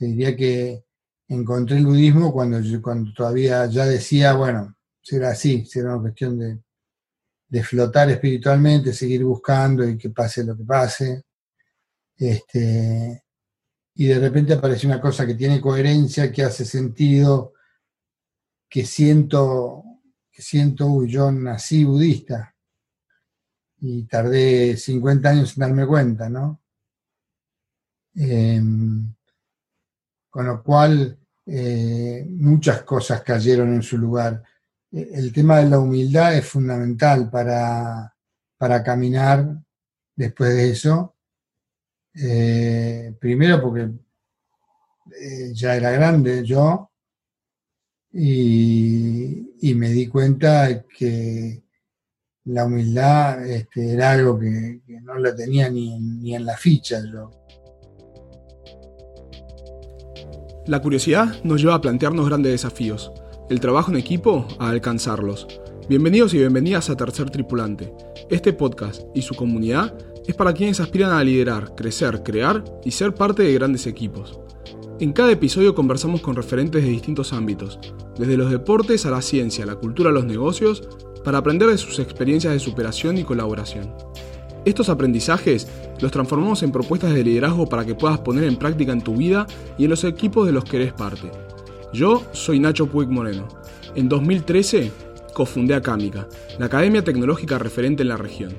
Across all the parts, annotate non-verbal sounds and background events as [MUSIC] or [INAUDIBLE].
Te diría que encontré el budismo cuando, cuando todavía ya decía, bueno, será así, será una cuestión de, de flotar espiritualmente, seguir buscando y que pase lo que pase. Este, y de repente aparece una cosa que tiene coherencia, que hace sentido, que siento, que siento, uy, yo nací budista y tardé 50 años en darme cuenta, ¿no? Em, con lo cual, eh, muchas cosas cayeron en su lugar. E, el tema de la humildad es fundamental para, para caminar después de eso. Eh, primero porque eh, ya era grande yo y, me di cuenta que la humildad este, era algo que, no la tenía ni ni en la ficha yo. La curiosidad nos lleva a plantearnos grandes desafíos, el trabajo en equipo a alcanzarlos. Bienvenidos y bienvenidas a Tercer Tripulante. Este podcast y su comunidad es para quienes aspiran a liderar, crecer, crear y ser parte de grandes equipos. En cada episodio conversamos con referentes de distintos ámbitos, desde los deportes a la ciencia, la cultura a los negocios, para aprender de sus experiencias de superación y colaboración. Estos aprendizajes los transformamos en propuestas de liderazgo para que puedas poner en práctica en tu vida y en los equipos de los que eres parte. Yo soy Nacho Puig Moreno. En 2013 cofundé Acámica, la academia tecnológica referente en la región.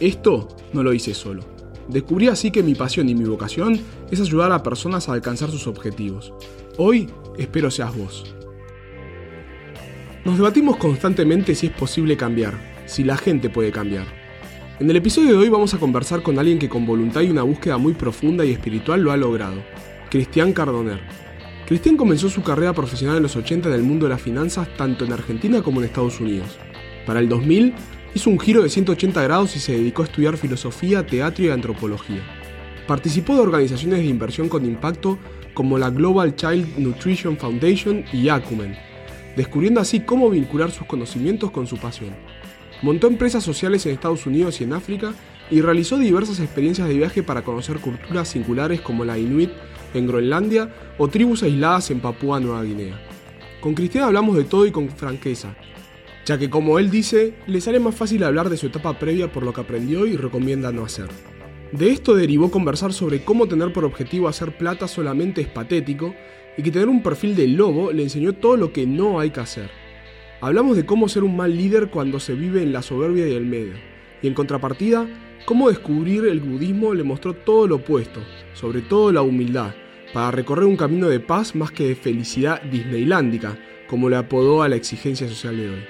Esto no lo hice solo. Descubrí así que mi pasión y mi vocación es ayudar a personas a alcanzar sus objetivos. Hoy espero seas vos. Nos debatimos constantemente si es posible cambiar, si la gente puede cambiar. En el episodio de hoy vamos a conversar con alguien que con voluntad y una búsqueda muy profunda y espiritual lo ha logrado, Cristian Cardoner. Cristian comenzó su carrera profesional en los 80 en el mundo de las finanzas tanto en Argentina como en Estados Unidos. Para el 2000 hizo un giro de 180 grados y se dedicó a estudiar filosofía, teatro y antropología. Participó de organizaciones de inversión con impacto como la Global Child Nutrition Foundation y Acumen, descubriendo así cómo vincular sus conocimientos con su pasión. Montó empresas sociales en Estados Unidos y en África y realizó diversas experiencias de viaje para conocer culturas singulares como la Inuit en Groenlandia o tribus aisladas en Papúa Nueva Guinea. Con Cristian hablamos de todo y con franqueza, ya que como él dice, le sale más fácil hablar de su etapa previa por lo que aprendió y recomienda no hacer. De esto derivó conversar sobre cómo tener por objetivo hacer plata solamente es patético y que tener un perfil de lobo le enseñó todo lo que no hay que hacer. Hablamos de cómo ser un mal líder cuando se vive en la soberbia y el medio. Y en contrapartida, cómo descubrir el budismo le mostró todo lo opuesto, sobre todo la humildad, para recorrer un camino de paz más que de felicidad disneylándica, como le apodó a la exigencia social de hoy.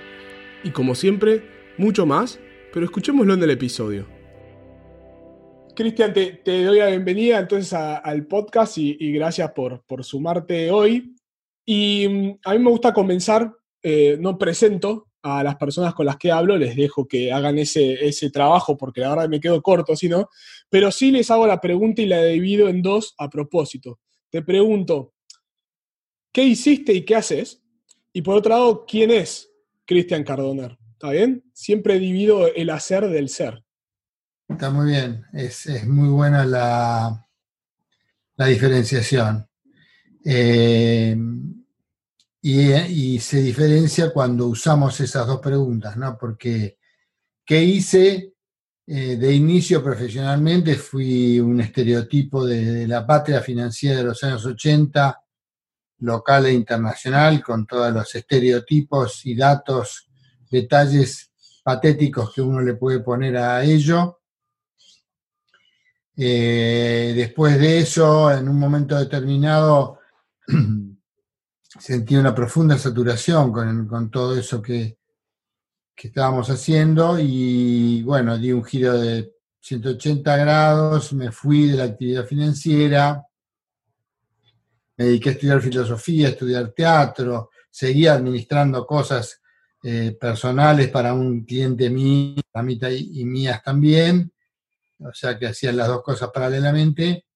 Y como siempre, mucho más, pero escuchémoslo en el episodio. Cristian, te, doy la bienvenida entonces al podcast y, gracias por, por, sumarte hoy. Y mm, a mí me gusta comenzar eh, no presento a las personas con las que hablo, les dejo que hagan ese, ese trabajo porque la verdad me quedo corto, si no, pero sí les hago la pregunta y la divido en dos a propósito. Te pregunto, ¿qué hiciste y qué haces? Y por otro lado, ¿quién es Cristian Cardoner? ¿Está bien? Siempre divido el hacer del ser. Está muy bien, es, muy buena la, la diferenciación. Eh, y, se diferencia cuando usamos esas dos preguntas, ¿no? Porque, ¿qué hice eh, de inicio profesionalmente? Fui un estereotipo de, la patria financiera de los años 80, local e internacional, con todos los estereotipos y datos, detalles patéticos que uno le puede poner a ello. Eh, después de eso, en un momento determinado, [CLEARS THROAT] sentí una profunda saturación con, todo eso que, estábamos haciendo y bueno, di un giro de 180 grados, me fui de la actividad financiera, me dediqué a estudiar filosofía, a estudiar teatro, seguía administrando cosas eh, personales para un cliente mío, para mí y mías también, o sea que hacían las dos cosas paralelamente.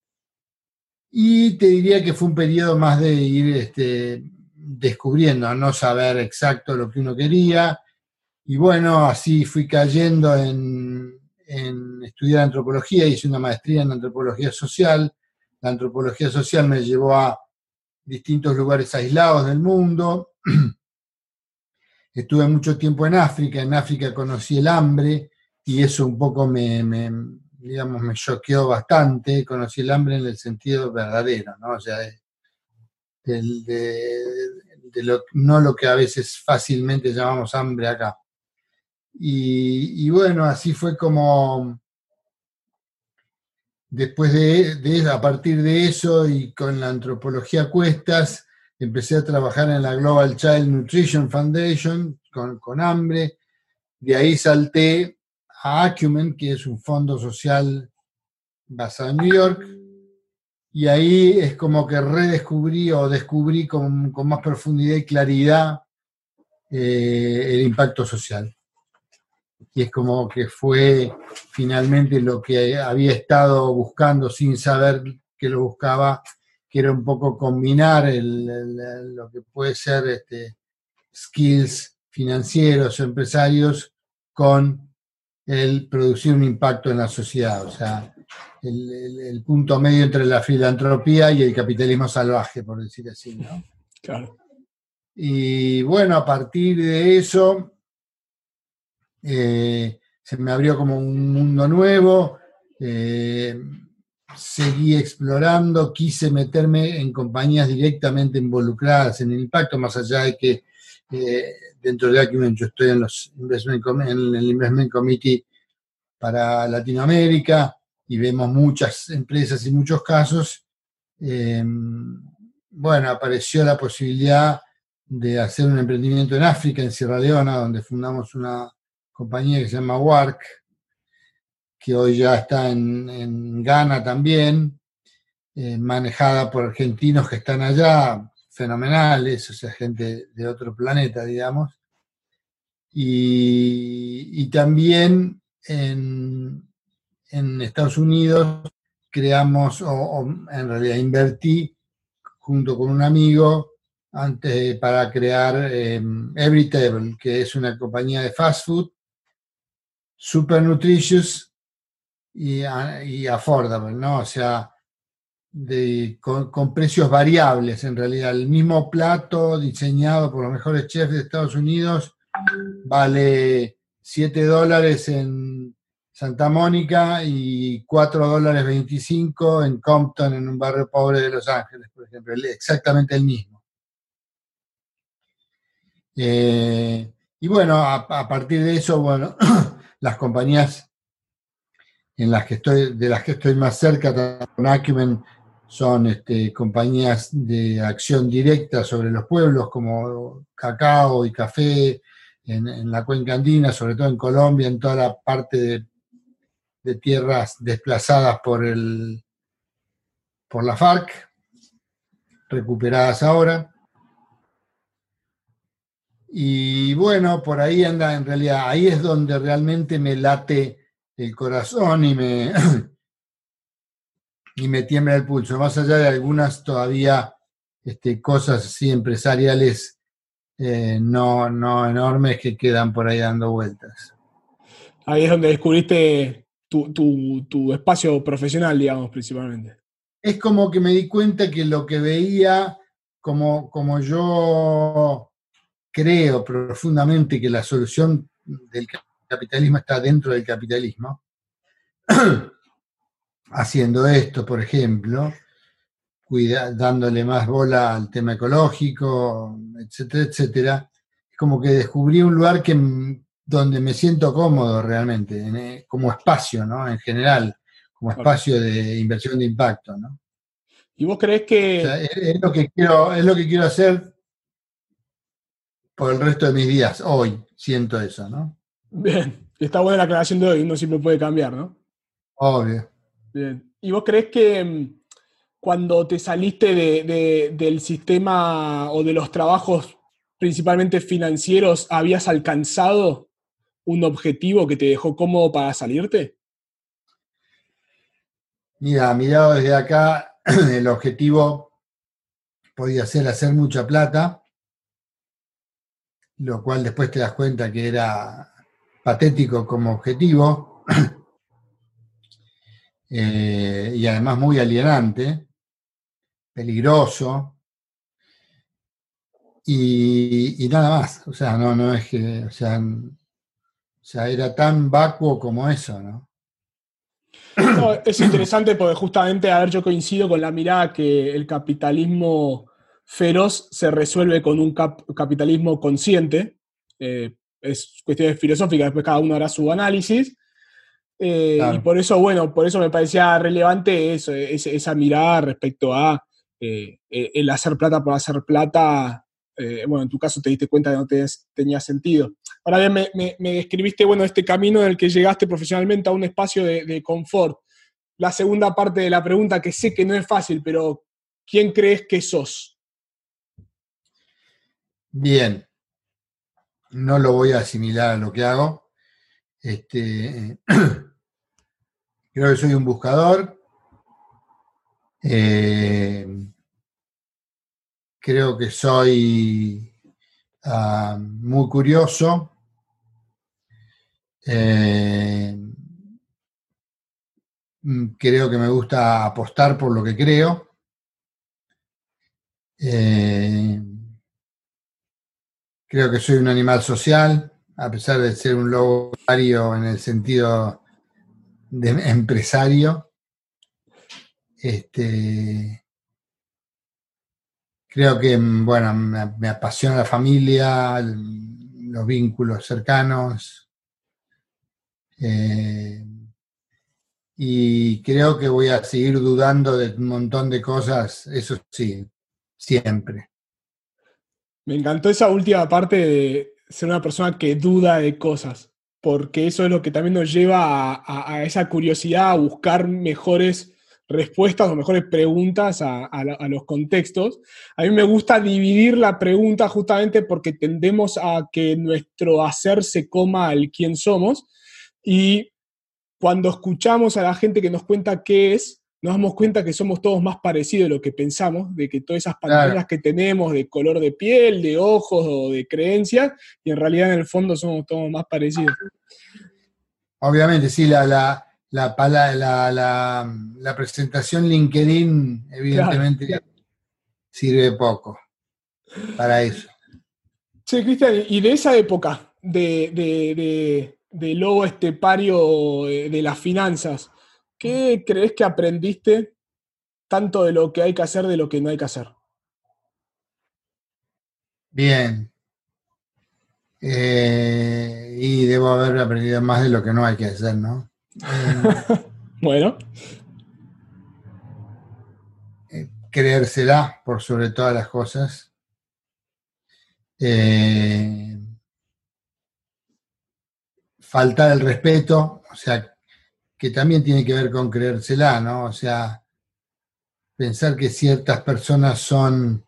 Y te diría que fue un periodo más de ir este, descubriendo, no saber exacto lo que uno quería. Y bueno, así fui cayendo en, estudiar antropología, hice una maestría en antropología social. La antropología social me llevó a distintos lugares aislados del mundo. [CLEARS THROAT] Estuve mucho tiempo en África, en África conocí el hambre y eso un poco me, digamos, me choqueó bastante, conocí el hambre en el sentido verdadero, ¿no? O sea, no lo que a veces fácilmente llamamos hambre acá. Y, bueno, así fue como después de, a partir de eso y con la antropología cuestas, empecé a trabajar en la Global Child Nutrition Foundation con, con hambre. De ahí salté a Acumen, que es un fondo social basado en New York, y ahí es como que redescubrí o descubrí con, más profundidad y claridad eh, el impacto social. Y es como que fue finalmente lo que había estado buscando sin saber que lo buscaba, que era un poco combinar lo que puede ser este, skills financieros, empresarios, con el producir un impacto en la sociedad. O sea, el, punto medio entre la filantropía y el capitalismo salvaje, por decir así, ¿no? [LAUGHS] Claro. Y bueno, a partir de eso eh, se me abrió como un mundo nuevo, eh, seguí explorando, quise meterme en compañías directamente involucradas en el impacto, más allá de que eh, dentro de Acumen yo estoy en, los en el Investment Committee para Latinoamérica, y vemos muchas empresas y muchos casos, em, bueno, apareció la posibilidad de hacer un emprendimiento en África, en Sierra Leona, donde fundamos una compañía que se llama WARC, que hoy ya está en, Ghana también, eh, manejada por argentinos que están allá, fenomenales, o sea, gente de otro planeta, digamos. Y, y también en, en Estados Unidos creamos, o, en realidad invertí junto con un amigo antes para crear eh, Everytable, que es una compañía de fast food super nutritious y, affordable, ¿no? O sea, con, con, precios variables en realidad. El mismo plato diseñado por los mejores chefs de Estados Unidos vale 7 dólares en Santa Mónica y 4 dólares 25 en Compton, en un barrio pobre de Los Ángeles, por ejemplo, exactamente el mismo. Eh, y bueno, a, partir de eso, bueno, [CLEARS THROAT] las compañías en las que estoy, de las que estoy más cerca con Acumen son este, compañías de acción directa sobre los pueblos como cacao y café en, la cuenca andina, sobre todo en Colombia, en toda la parte de de tierras desplazadas por, el, por la FARC, recuperadas ahora. Y bueno, por ahí anda, en realidad, ahí es donde realmente me late el corazón y me, [CLEARS THROAT] y me tiembla el pulso, más allá de algunas todavía este, cosas así empresariales eh, no, no enormes que quedan por ahí dando vueltas. Ahí es donde descubriste tu, espacio profesional, digamos, principalmente. Es como que me di cuenta que lo que veía, como, como yo creo profundamente que la solución del capitalismo está dentro del capitalismo, [CLEARS THROAT] haciendo esto, por ejemplo, dándole más bola al tema ecológico, etcétera, etcétera, es como que descubrí un lugar que, donde me siento cómodo realmente, eh, como espacio, ¿no? En general, como espacio de inversión de impacto, ¿no? ¿Y vos crees que...? es, lo que quiero, es lo que quiero hacer por el resto de mis días. Hoy siento eso, ¿no? Bien, está buena la aclaración de hoy, no siempre puede cambiar, ¿no? Obvio. Bien. ¿Y vos crees que mm, cuando te saliste del sistema o de los trabajos principalmente financieros, habías alcanzado un objetivo que te dejó cómodo para salirte? Mira, mirado desde acá, [CLEARS THROAT] el objetivo podía ser hacer mucha plata, lo cual después te das cuenta que era patético como objetivo [CLEARS THROAT] eh, y además muy alienante, peligroso, y, nada más. O sea, no, no es que, o sea, o sea, era tan vacuo como eso, ¿no? es interesante porque justamente, a ver, yo coincido con la mirada que el capitalismo feroz se resuelve con un capitalismo consciente. Eh, es cuestión filosófica, después cada uno hará su análisis. Eh, y por eso, bueno, por eso me parecía relevante eso, esa mirada respecto a eh, el hacer plata por hacer plata. bueno, en tu caso te diste cuenta que no tenía sentido. Ahora bien, me, describiste, bueno, este camino en el que llegaste profesionalmente a un espacio de, confort. La segunda parte de la pregunta, que sé que no es fácil, pero ¿quién crees que sos? Bien, no lo voy a asimilar a lo que hago. Este, [CLEARS THROAT] creo que soy un buscador. Eh, creo que soy ah, muy curioso. Eh, mm, creo que me gusta apostar por lo que creo. Eh, creo que soy un animal social, a pesar de ser un lobo en el sentido de [LAUGHS] empresario. Este, creo que, mm, bueno, me apasiona la familia, los vínculos cercanos, eh, y creo que voy a seguir dudando de un montón de cosas, eso sí, siempre. Me encantó esa última parte de ser una persona que duda de cosas, porque eso es lo que también nos lleva a, esa curiosidad, a buscar mejores respuestas o mejores preguntas a, a, los contextos. A mí me gusta dividir la pregunta justamente porque tendemos a que nuestro hacer se coma al quién somos y cuando escuchamos a la gente que nos cuenta qué es, nos damos cuenta que somos todos más parecidos de lo que pensamos, de que todas esas pantallas que tenemos de color de piel, de ojos o de creencias, y en realidad en el fondo somos todos más parecidos. Obviamente, sí, la, la, la, la presentación LinkedIn evidentemente sirve poco para eso. Sí, Cristian, y de esa época, de de lobo estepario de las finanzas, ¿qué crees que aprendiste tanto de lo que hay que hacer de lo que no hay que hacer? Bien. Eh, y debo haber aprendido más de lo que no hay que hacer, ¿no? [LAUGHS] bueno. Eh, creérsela por sobre todas las cosas. Eh, faltar el respeto, o sea, que también tiene que ver con creérsela, ¿no? O sea, pensar que ciertas personas son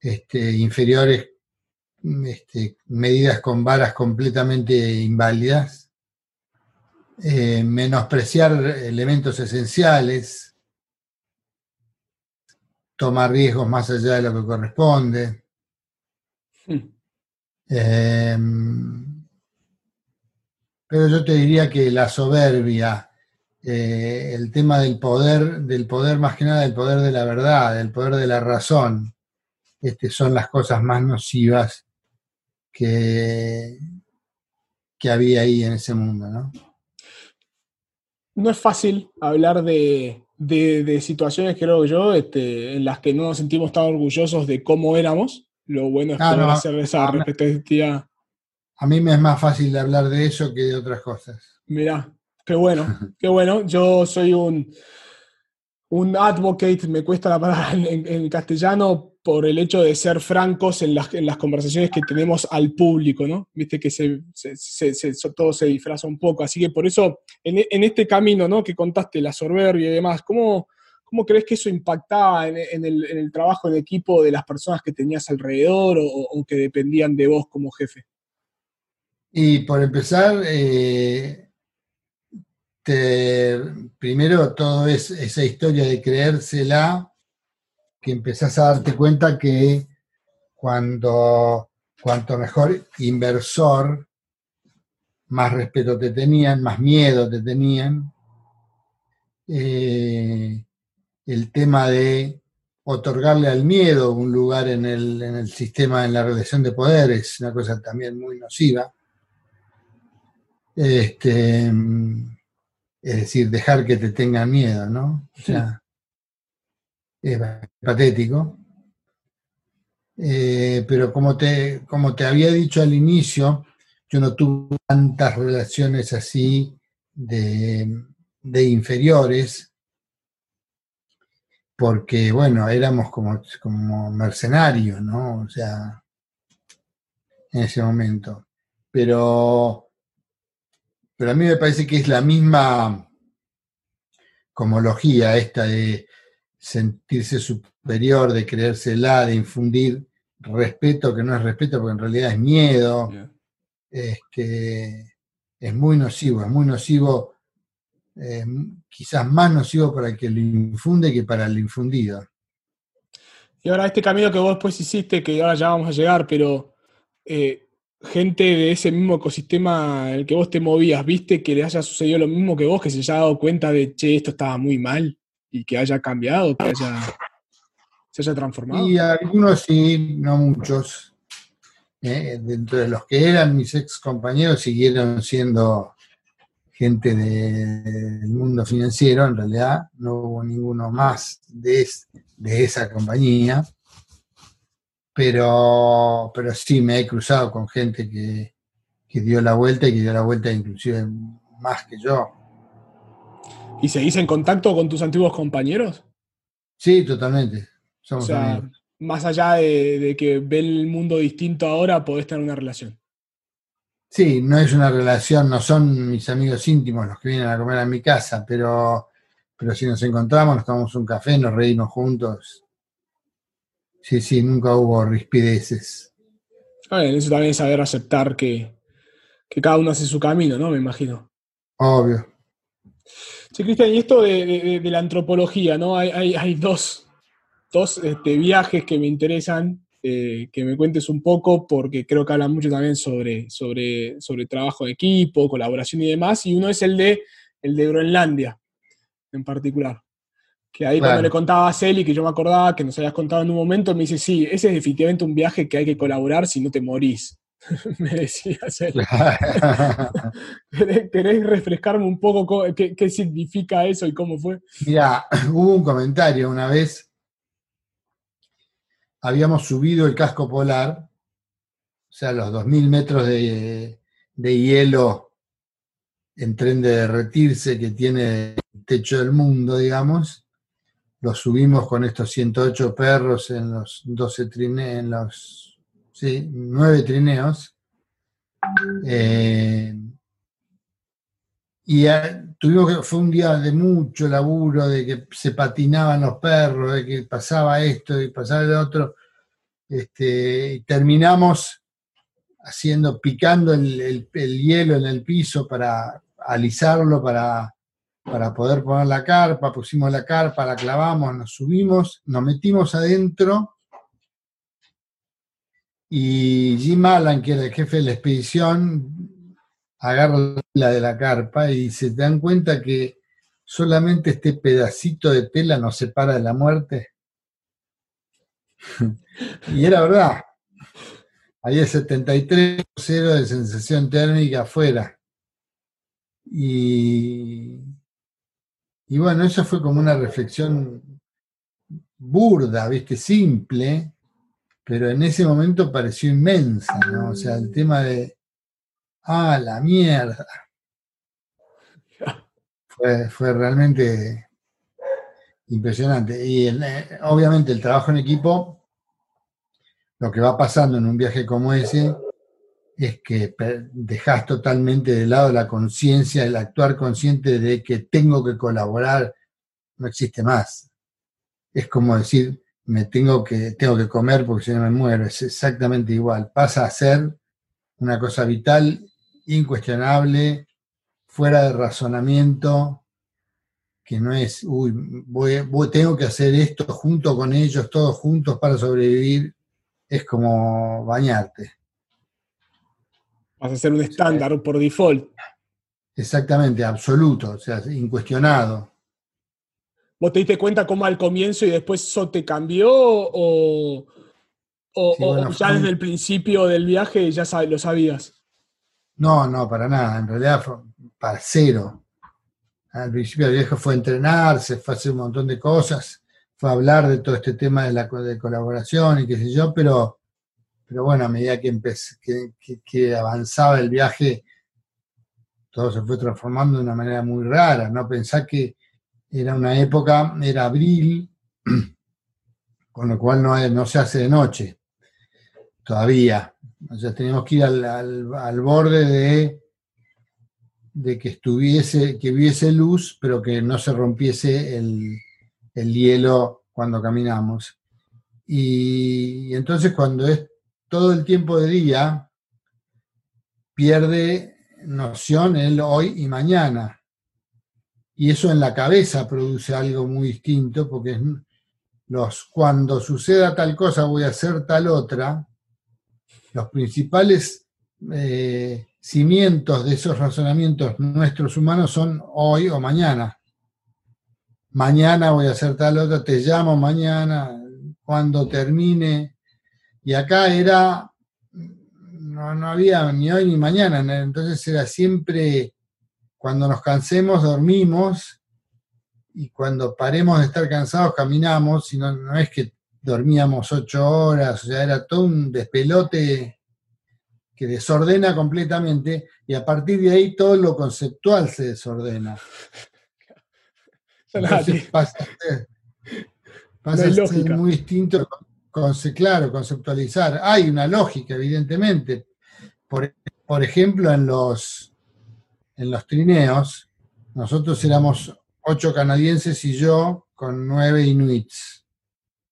este, inferiores, este, medidas con varas completamente inválidas, eh, menospreciar elementos esenciales, tomar riesgos más allá de lo que corresponde. Hmm. Em, pero yo te diría que la soberbia, eh, el tema del poder, del poder más que nada, del poder de la verdad, del poder de la razón, este, son las cosas más nocivas que, que había ahí en ese mundo, ¿no? No es fácil hablar de, situaciones, creo yo, este, en las que no nos sentimos tan orgullosos de cómo éramos. Lo bueno es ah, poder hacer esa respectividad a mí me es más fácil hablar de eso que de otras cosas. Mirá, qué bueno, qué bueno. Yo soy un, un advocate, me cuesta la palabra [LAUGHS] en, castellano, por el hecho de ser francos en las, conversaciones que tenemos al público, ¿no? Viste que todo se disfraza un poco. Así que por eso, en, este camino, ¿no? Que contaste, la soberbia y demás, ¿cómo, cómo crees que eso impactaba en, el, trabajo en equipo de las personas que tenías alrededor o que dependían de vos como jefe? Y por empezar, eh, primero todo es esa historia de creérsela, que empezás a darte cuenta que cuando cuanto mejor inversor, más respeto te tenían, más miedo te tenían. Eh, el tema de otorgarle al miedo un lugar en el, en el sistema, en la relación de poder, es una cosa también muy nociva. Este, es decir, dejar que te tengan miedo, ¿no? O sea, es patético. Eh, pero como te, como te había dicho al inicio, yo no tuve tantas relaciones así de, de inferiores, porque, bueno, éramos como, como mercenarios, ¿no? O sea, en ese momento. Pero, pero a mí me parece que es la misma comología esta de sentirse superior, de creérsela, de infundir respeto que no es respeto, porque en realidad es miedo. Este, es muy nocivo, es muy nocivo, eh, quizás más nocivo para el que lo infunde que para el infundido. Y ahora este camino que vos después hiciste, que ahora ya vamos a llegar, pero eh, gente de ese mismo ecosistema en el que vos te movías, ¿viste que le haya sucedido lo mismo que vos, que se haya dado cuenta de, che, esto estaba muy mal y que haya cambiado, que haya se haya transformado? Y algunos sí, no muchos. ¿eh? dentro de los que eran mis ex compañeros siguieron siendo gente del mundo financiero, en realidad no hubo ninguno más de, de esa compañía, pero, pero sí me he cruzado con gente que, que dio la vuelta y que dio la vuelta inclusive más que yo. ¿Y seguís en contacto con tus antiguos compañeros? Sí, totalmente o sea, más allá de, que ve el mundo distinto ahora, podés tener una relación. Sí, no es una relación, no son mis amigos íntimos los que vienen a comer a mi casa, pero, pero si nos encontramos, nos tomamos un café, nos reímos juntos. Sí, sí, nunca hubo rispideces. eso también es saber aceptar que, cada uno hace su camino, ¿no? Me imagino. Obvio. Sí, Cristian, y esto de, la antropología, ¿no? hay, hay dos, dos este, viajes que me interesan, eh, que me cuentes un poco, porque creo que hablan mucho también sobre, sobre, sobre trabajo de equipo, colaboración y demás, y uno es el de, el de Groenlandia, en particular. Que ahí cuando le contaba a Celi, que yo me acordaba que nos habías contado en un momento, me dice, sí, ese es definitivamente un viaje que hay que colaborar si no te morís. [LAUGHS] me decía Celi. [LAUGHS] ¿Querés refrescarme un poco qué, qué significa eso y cómo fue? Mira, hubo un comentario una vez habíamos subido el casco polar, o sea, los 2.000 metros de, hielo en tren de derretirse que tiene el techo del mundo, digamos. Los subimos con estos 108 perros en los 12 trineos, en los sí, 9 trineos. Eh, y tuvimos que, fue un día de mucho laburo, de que se patinaban los perros, de que pasaba esto y pasaba el otro. Este, y terminamos haciendo, picando el, hielo en el piso para alisarlo, para, para poder poner la carpa, pusimos la carpa, la clavamos, nos subimos, nos metimos adentro y Jim Allen, que era el jefe de la expedición, agarra la de la carpa y se dan cuenta que solamente este pedacito de tela nos separa de la muerte. [LAUGHS] y era verdad. Había 73 cero de sensación térmica afuera. Y, y bueno, eso fue como una reflexión burda, ¿viste? Simple, pero en ese momento pareció inmensa, ¿no? O sea, el tema de ah, la mierda. [LAUGHS] Fue, realmente impresionante. Y eh, obviamente el trabajo en equipo, lo que va pasando en un viaje como ese, es que dejas totalmente de lado la conciencia, el actuar consciente de que tengo que colaborar, no existe más. Es como decir, me tengo que, tengo que comer porque si no me muero, es exactamente igual. Pasa a ser una cosa vital incuestionable, fuera de razonamiento, que no es, uy, voy, tengo que hacer esto junto con ellos, todos juntos para sobrevivir, es como bañarte. Vas a ser un estándar por default. Exactamente, absoluto, o sea, incuestionado. ¿Vos te diste cuenta cómo al comienzo y después eso te cambió o, o, ya desde el principio del viaje ya lo sabías? No, no, para nada. En realidad fue para cero. Al principio del viaje fue entrenarse, fue hacer un montón de cosas, fue hablar de todo este tema de la de colaboración y qué sé yo, pero, pero bueno, a medida que, empecé, que avanzaba el viaje, todo se fue transformando de una manera muy rara, ¿no? Pensar que era una época, era abril, [CLEARS THROAT] con lo cual no, no se hace de noche, todavía. O sea, teníamos que ir al, borde de, de, que estuviese, que hubiese luz, pero que no se rompiese el, hielo cuando caminamos. Y, y entonces cuando es todo el tiempo de día, pierde noción el hoy y mañana. Y eso en la cabeza produce algo muy distinto, porque los, cuando suceda tal cosa voy a hacer tal otra, los principales eh, cimientos de esos razonamientos nuestros humanos son hoy o mañana. Mañana voy a hacer tal otra, te llamo mañana, cuando termine. Y acá era no, había ni hoy ni mañana, entonces era siempre, cuando nos cansemos, dormimos, y cuando paremos de estar cansados, caminamos, y no, es que dormíamos ocho horas, o sea, era todo un despelote que desordena completamente, y a partir de ahí todo lo conceptual se desordena. [LAUGHS] Entonces pasa a ser, muy distinto claro, conceptualizar. Hay una lógica, evidentemente, por, ejemplo, en los, en los trineos, nosotros éramos ocho canadienses y yo con nueve inuits.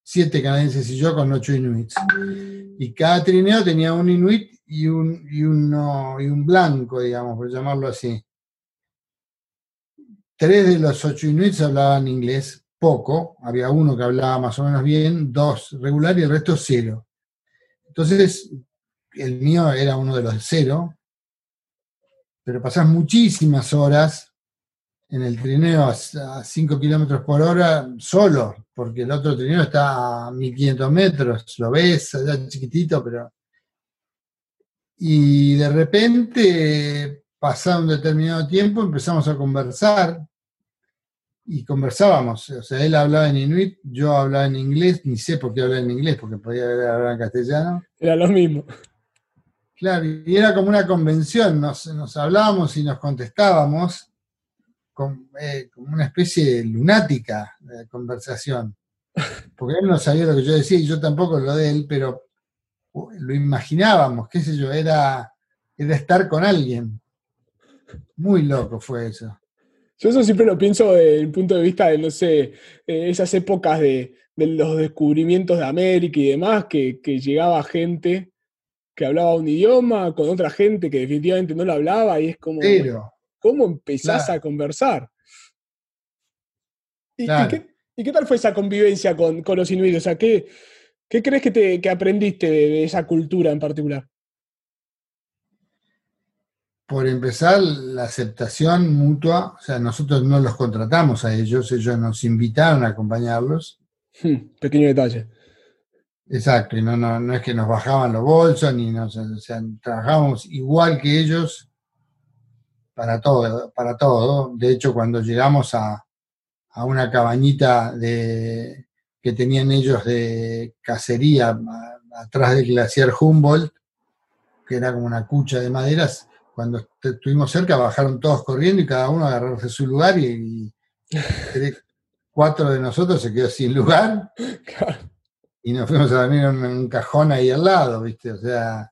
Siete canadienses y yo con ocho inuits. Y cada trineo tenía un inuit y un, y un blanco, digamos, por llamarlo así. Tres de los ocho inuits hablaban inglés, poco, había uno que hablaba más o menos bien, dos regular y el resto cero. Entonces, el mío era uno de los cero, pero pasás muchísimas horas en el trineo a 5 kilómetros por hora solo, porque el otro trineo está a 1500 metros, lo ves allá chiquitito, pero... Y de repente, pasado un determinado tiempo, empezamos a conversar y conversábamos. O sea, él hablaba en inuit, yo hablaba en inglés, ni sé por qué hablaba en inglés, porque podía hablar en castellano. Era lo mismo. Claro, y era como una convención, nos, hablábamos y nos contestábamos eh, como una especie de lunática de conversación. Porque él no sabía lo que yo decía y yo tampoco lo de él, pero lo imaginábamos, qué sé yo, era, era estar con alguien. Muy loco fue eso. Yo eso siempre lo pienso desde el punto de vista de, no sé, eh, esas épocas de, los descubrimientos de América y demás, que, que llegaba gente que hablaba un idioma con otra gente que definitivamente no lo hablaba y es como, ¿cómo empezás a conversar? ¿Y, qué, tal fue esa convivencia con, los inuitos? O sea, ¿qué, qué crees que, te, aprendiste de, esa cultura en particular? Por empezar, la aceptación mutua, o sea, nosotros no los contratamos a ellos, ellos nos invitaron a acompañarlos. Hmm, pequeño detalle. Exacto, y no, no, no es que nos bajaban los bolsos, ni nos, o sea, trabajábamos igual que ellos para todo, para todo. De hecho, cuando llegamos a, una cabañita de, que tenían ellos de cacería atrás del glaciar Humboldt, que era como una cucha de maderas, cuando estuvimos cerca bajaron todos corriendo y cada uno agarrarse su lugar y, [LAUGHS] cuatro de nosotros se quedó sin lugar. y nos fuimos a dormir en un cajón ahí al lado, ¿viste? O sea,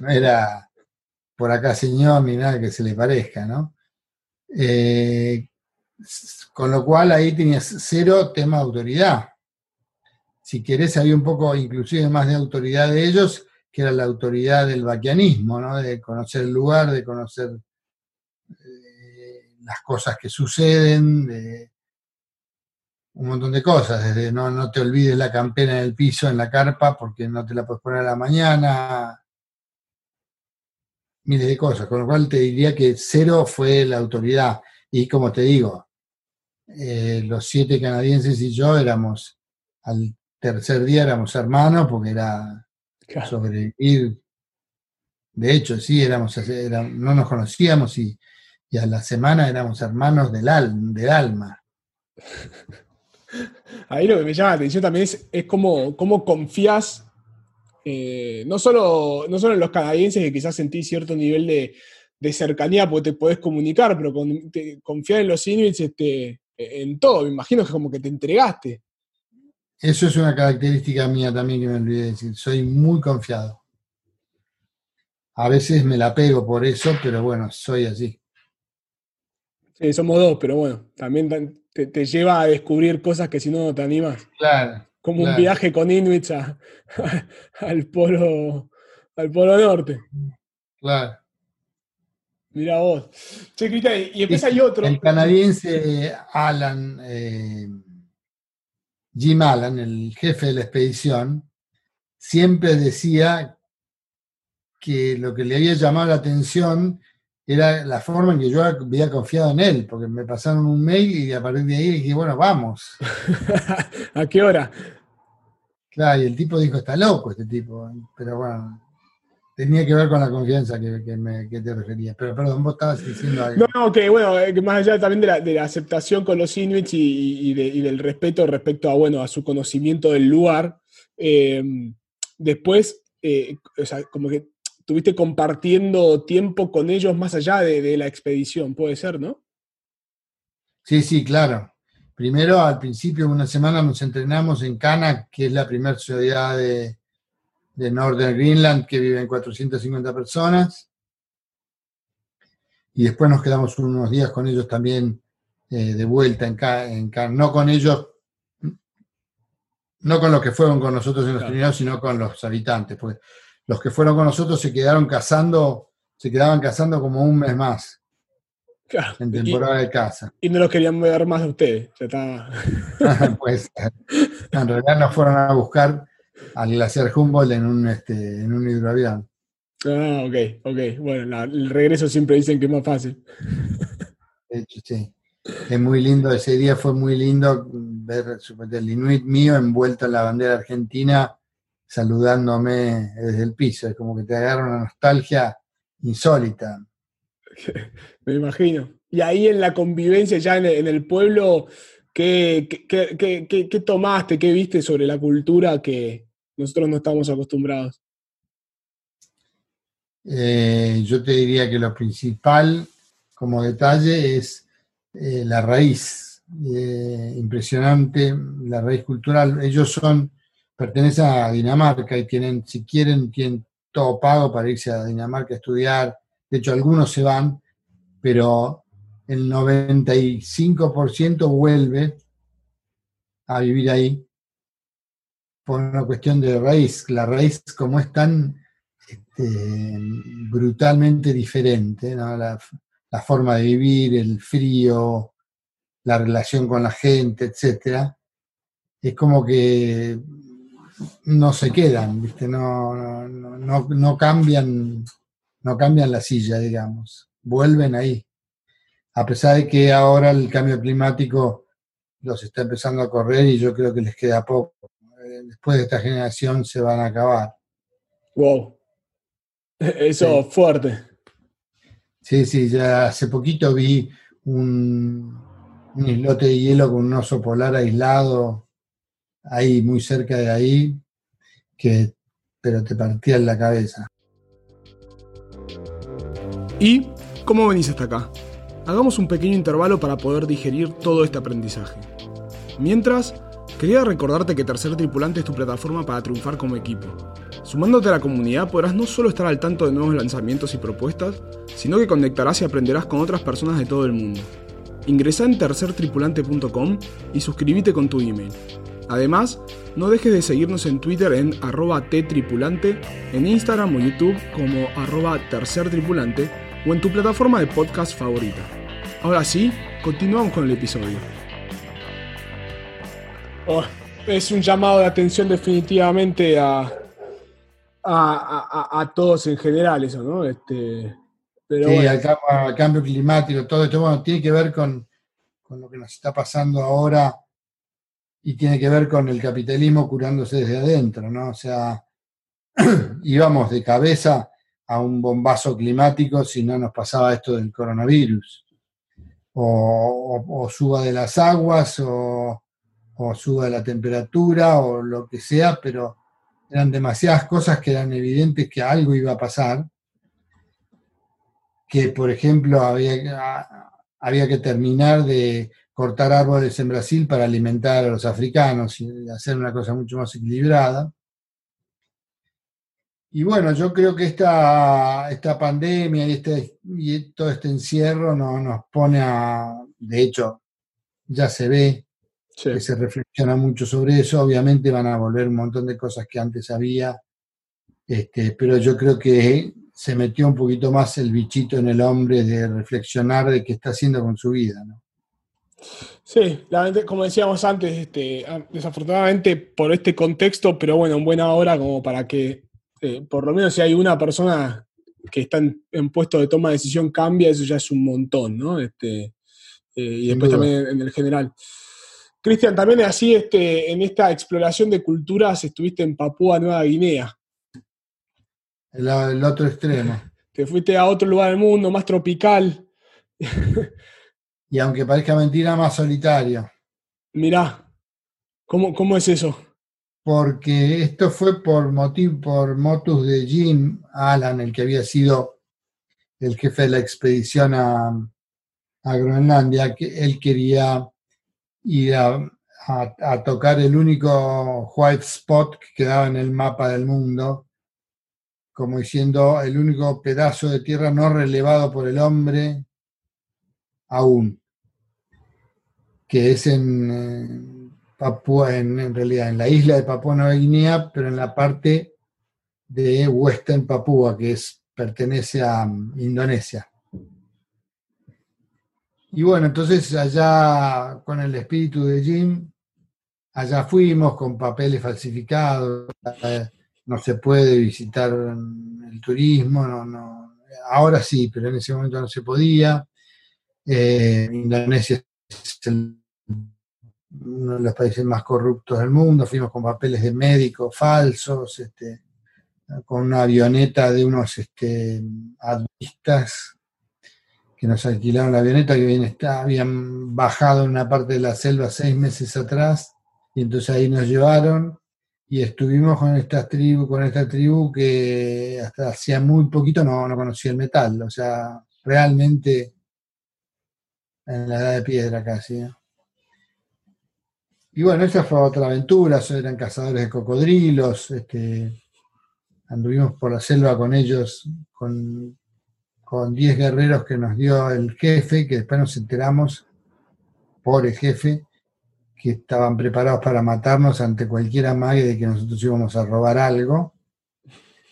no era por acá señor ni nada que se le parezca, ¿no? Eh, con lo cual ahí tenías cero tema de autoridad. Si querés, había un poco inclusive más de autoridad de ellos, que era la autoridad del vaquianismo, ¿no? De conocer el lugar, de conocer eh, las cosas que suceden, de, un montón de cosas, desde no, no te olvides la campera en el piso, en la carpa, porque no te la puedes poner a la mañana, miles de cosas, con lo cual te diría que cero fue la autoridad. Y como te digo, eh, los siete canadienses y yo éramos, al tercer día éramos hermanos porque era sobrevivir. De hecho, sí, éramos, no nos conocíamos y, a la semana éramos hermanos del, del alma. [LAUGHS] Ahí lo que me llama la atención también es, es cómo, cómo confías, eh, no, solo, no solo en los canadienses, que quizás sentís cierto nivel de, cercanía porque te podés comunicar, pero con, confiar en los inuits este, en todo. Me imagino que como que te entregaste. Eso es una característica mía también que me olvidé decir. Soy muy confiado. A veces me la pego por eso, pero bueno, soy así. Sí, somos dos, pero bueno, también te, lleva a descubrir cosas que si no no te animas. Claro. Como un viaje con Inuits [LAUGHS] al, polo, al polo norte. Claro. Mira vos. Che, y después hay otro. El canadiense Alan, eh, Jim Allen, el jefe de la expedición, siempre decía que lo que le había llamado la atención era la forma en que yo había confiado en él, porque me pasaron un mail y a partir de ahí dije, bueno, vamos. [LAUGHS] ¿A qué hora? Claro, y el tipo dijo, está loco este tipo, pero bueno, tenía que ver con la confianza que, te referías. Pero perdón, vos estabas diciendo algo. No, no, que bueno, eh, que más allá también de la, aceptación con los Inuits y, del respeto respecto a, bueno, a su conocimiento del lugar, eh, después, eh, o sea, como que estuviste compartiendo tiempo con ellos más allá de, la expedición, puede ser, ¿no? Sí, sí, claro. Primero, al principio una semana nos entrenamos en Cana, que es la primera ciudad de, de Northern Greenland, que viven 450 personas. Y después nos quedamos unos días con ellos también eh, de vuelta en, Cana, no con ellos, no con los que fueron con nosotros en los primeros, sino con los habitantes, porque los que fueron con nosotros se quedaron cazando, se quedaban cazando como un mes más. En temporada de caza. Y no los querían ver más de ustedes. [LAUGHS] pues en realidad nos fueron a buscar al glaciar Humboldt en un, este, en un hidroavión. Ah, ok, ok. Bueno, el regreso siempre dicen que es más fácil. De hecho, sí. Es muy lindo, ese día fue muy lindo ver el Inuit mío envuelto en la bandera argentina saludándome desde el piso, es como que te agarra una nostalgia insólita. [LAUGHS] Me imagino. Y ahí en la convivencia, ya en el, pueblo, ¿qué, qué, tomaste, qué viste sobre la cultura que nosotros no estamos acostumbrados? Eh, yo te diría que lo principal como detalle es eh, la raíz, eh, impresionante, la raíz cultural. Ellos son pertenecen a Dinamarca y tienen, si quieren, tienen todo pago para irse a Dinamarca a estudiar. De hecho, algunos se van, pero el 95% vuelve a vivir ahí por una cuestión de raíz. La raíz, como es tan este, brutalmente diferente, la, la, forma de vivir, el frío, la relación con la gente, etcétera, es como que no se quedan, ¿viste? No, no, cambian, no cambian la silla, digamos, vuelven ahí. A pesar de que ahora el cambio climático los está empezando a correr y yo creo que les queda poco. Después de esta generación se van a acabar. Wow. Eso fuerte. Sí, sí, ya hace poquito vi un, un islote de hielo con un oso polar aislado ahí, muy cerca de ahí, que, pero te partía en la cabeza. ¿Y cómo venís hasta acá? Hagamos un pequeño intervalo para poder digerir todo este aprendizaje. Mientras, quería recordarte que Tercer Tripulante es tu plataforma para triunfar como equipo. Sumándote a la comunidad podrás no solo estar al tanto de nuevos lanzamientos y propuestas, sino que conectarás y aprenderás con otras personas de todo el mundo. Ingresa en tercertripulante.com y suscríbete con tu email. Además, no dejes de seguirnos en Twitter en arroba ttripulante, en Instagram o YouTube como arroba tercertripulante o en tu plataforma de podcast favorita. Ahora sí, continuamos con el episodio. Oh, es un llamado de atención definitivamente a, a, todos en general eso, ¿no? Este, sí, al, cambio climático, todo esto, bueno, tiene que ver con, con lo que nos está pasando ahora y tiene que ver con el capitalismo curándose desde adentro, ¿no? O sea, [CLEARS THROAT] íbamos de cabeza a un bombazo climático si no nos pasaba esto del coronavirus. O, suba de las aguas, o, o suba la temperatura, o lo que sea, pero eran demasiadas cosas que eran evidentes que algo iba a pasar. Que, por ejemplo, había, había que terminar de cortar árboles en Brasil para alimentar a los africanos y hacer una cosa mucho más equilibrada. Y bueno, yo creo que esta, esta pandemia y, este, y todo este encierro no, nos pone a, de hecho, ya se ve que se reflexiona mucho sobre eso, obviamente van a volver un montón de cosas que antes había, este, pero yo creo que se metió un poquito más el bichito en el hombre de reflexionar de qué está haciendo con su vida. ¿no? Sí, como decíamos antes, este, ah, desafortunadamente por este contexto, pero bueno, en buena hora como para que eh, por lo menos si hay una persona que está en, puesto de toma de decisión cambia, eso ya es un montón, ¿no? Este, eh, y después también en, el general. Cristian, también así este, en esta exploración de culturas estuviste en Papúa Nueva Guinea. El, el otro extremo. [LAUGHS] Te fuiste a otro lugar del mundo, más tropical. [LAUGHS] y aunque parezca mentira, más solitario. Mirá, ¿cómo, cómo es eso? porque esto fue por, motivo, por motus de Jim Allen, el que había sido el jefe de la expedición a, Groenlandia, que él quería ir a, tocar el único white spot que quedaba en el mapa del mundo, como diciendo el único pedazo de tierra no relevado por el hombre aún, que es en Papúa, en, realidad en la isla de Papúa Nueva Guinea, pero en la parte de Western Papúa, que es, pertenece a um, Indonesia. Y bueno, entonces allá con el espíritu de Jim, allá fuimos con papeles falsificados, no se puede visitar el turismo, no, no, ahora sí, pero en ese momento no se podía. Eh, Indonesia es uno de los países más corruptos del mundo, fuimos con papeles de médicos falsos, este, con una avioneta de unos este, que nos alquilaron la avioneta, que bien está, habían bajado en una parte de la selva seis meses atrás, y entonces ahí nos llevaron y estuvimos con esta tribu, con esta tribu que hasta hacía muy poquito no, no conocía el metal, o sea, realmente en la edad de piedra casi. Y bueno, esa fue otra aventura, eran cazadores de cocodrilos, este, anduvimos por la selva con ellos, con, con 10 guerreros que nos dio el jefe, que después nos enteramos, pobre jefe, que estaban preparados para matarnos ante cualquier amague de que nosotros íbamos a robar algo.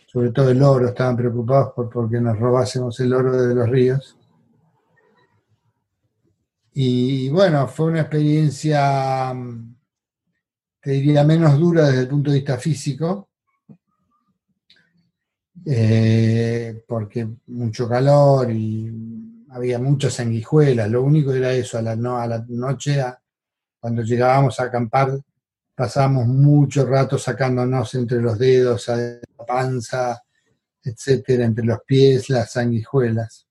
Sobre todo el oro, estaban preocupados por porque nos robásemos el oro de los ríos. Y bueno, fue una experiencia te diría, menos dura desde el punto de vista físico, eh, porque mucho calor y había muchas sanguijuelas. Lo único era eso, a la, noche, cuando llegábamos a acampar, pasábamos mucho rato sacándonos entre los dedos, a la panza, etcétera, entre los pies, las sanguijuelas.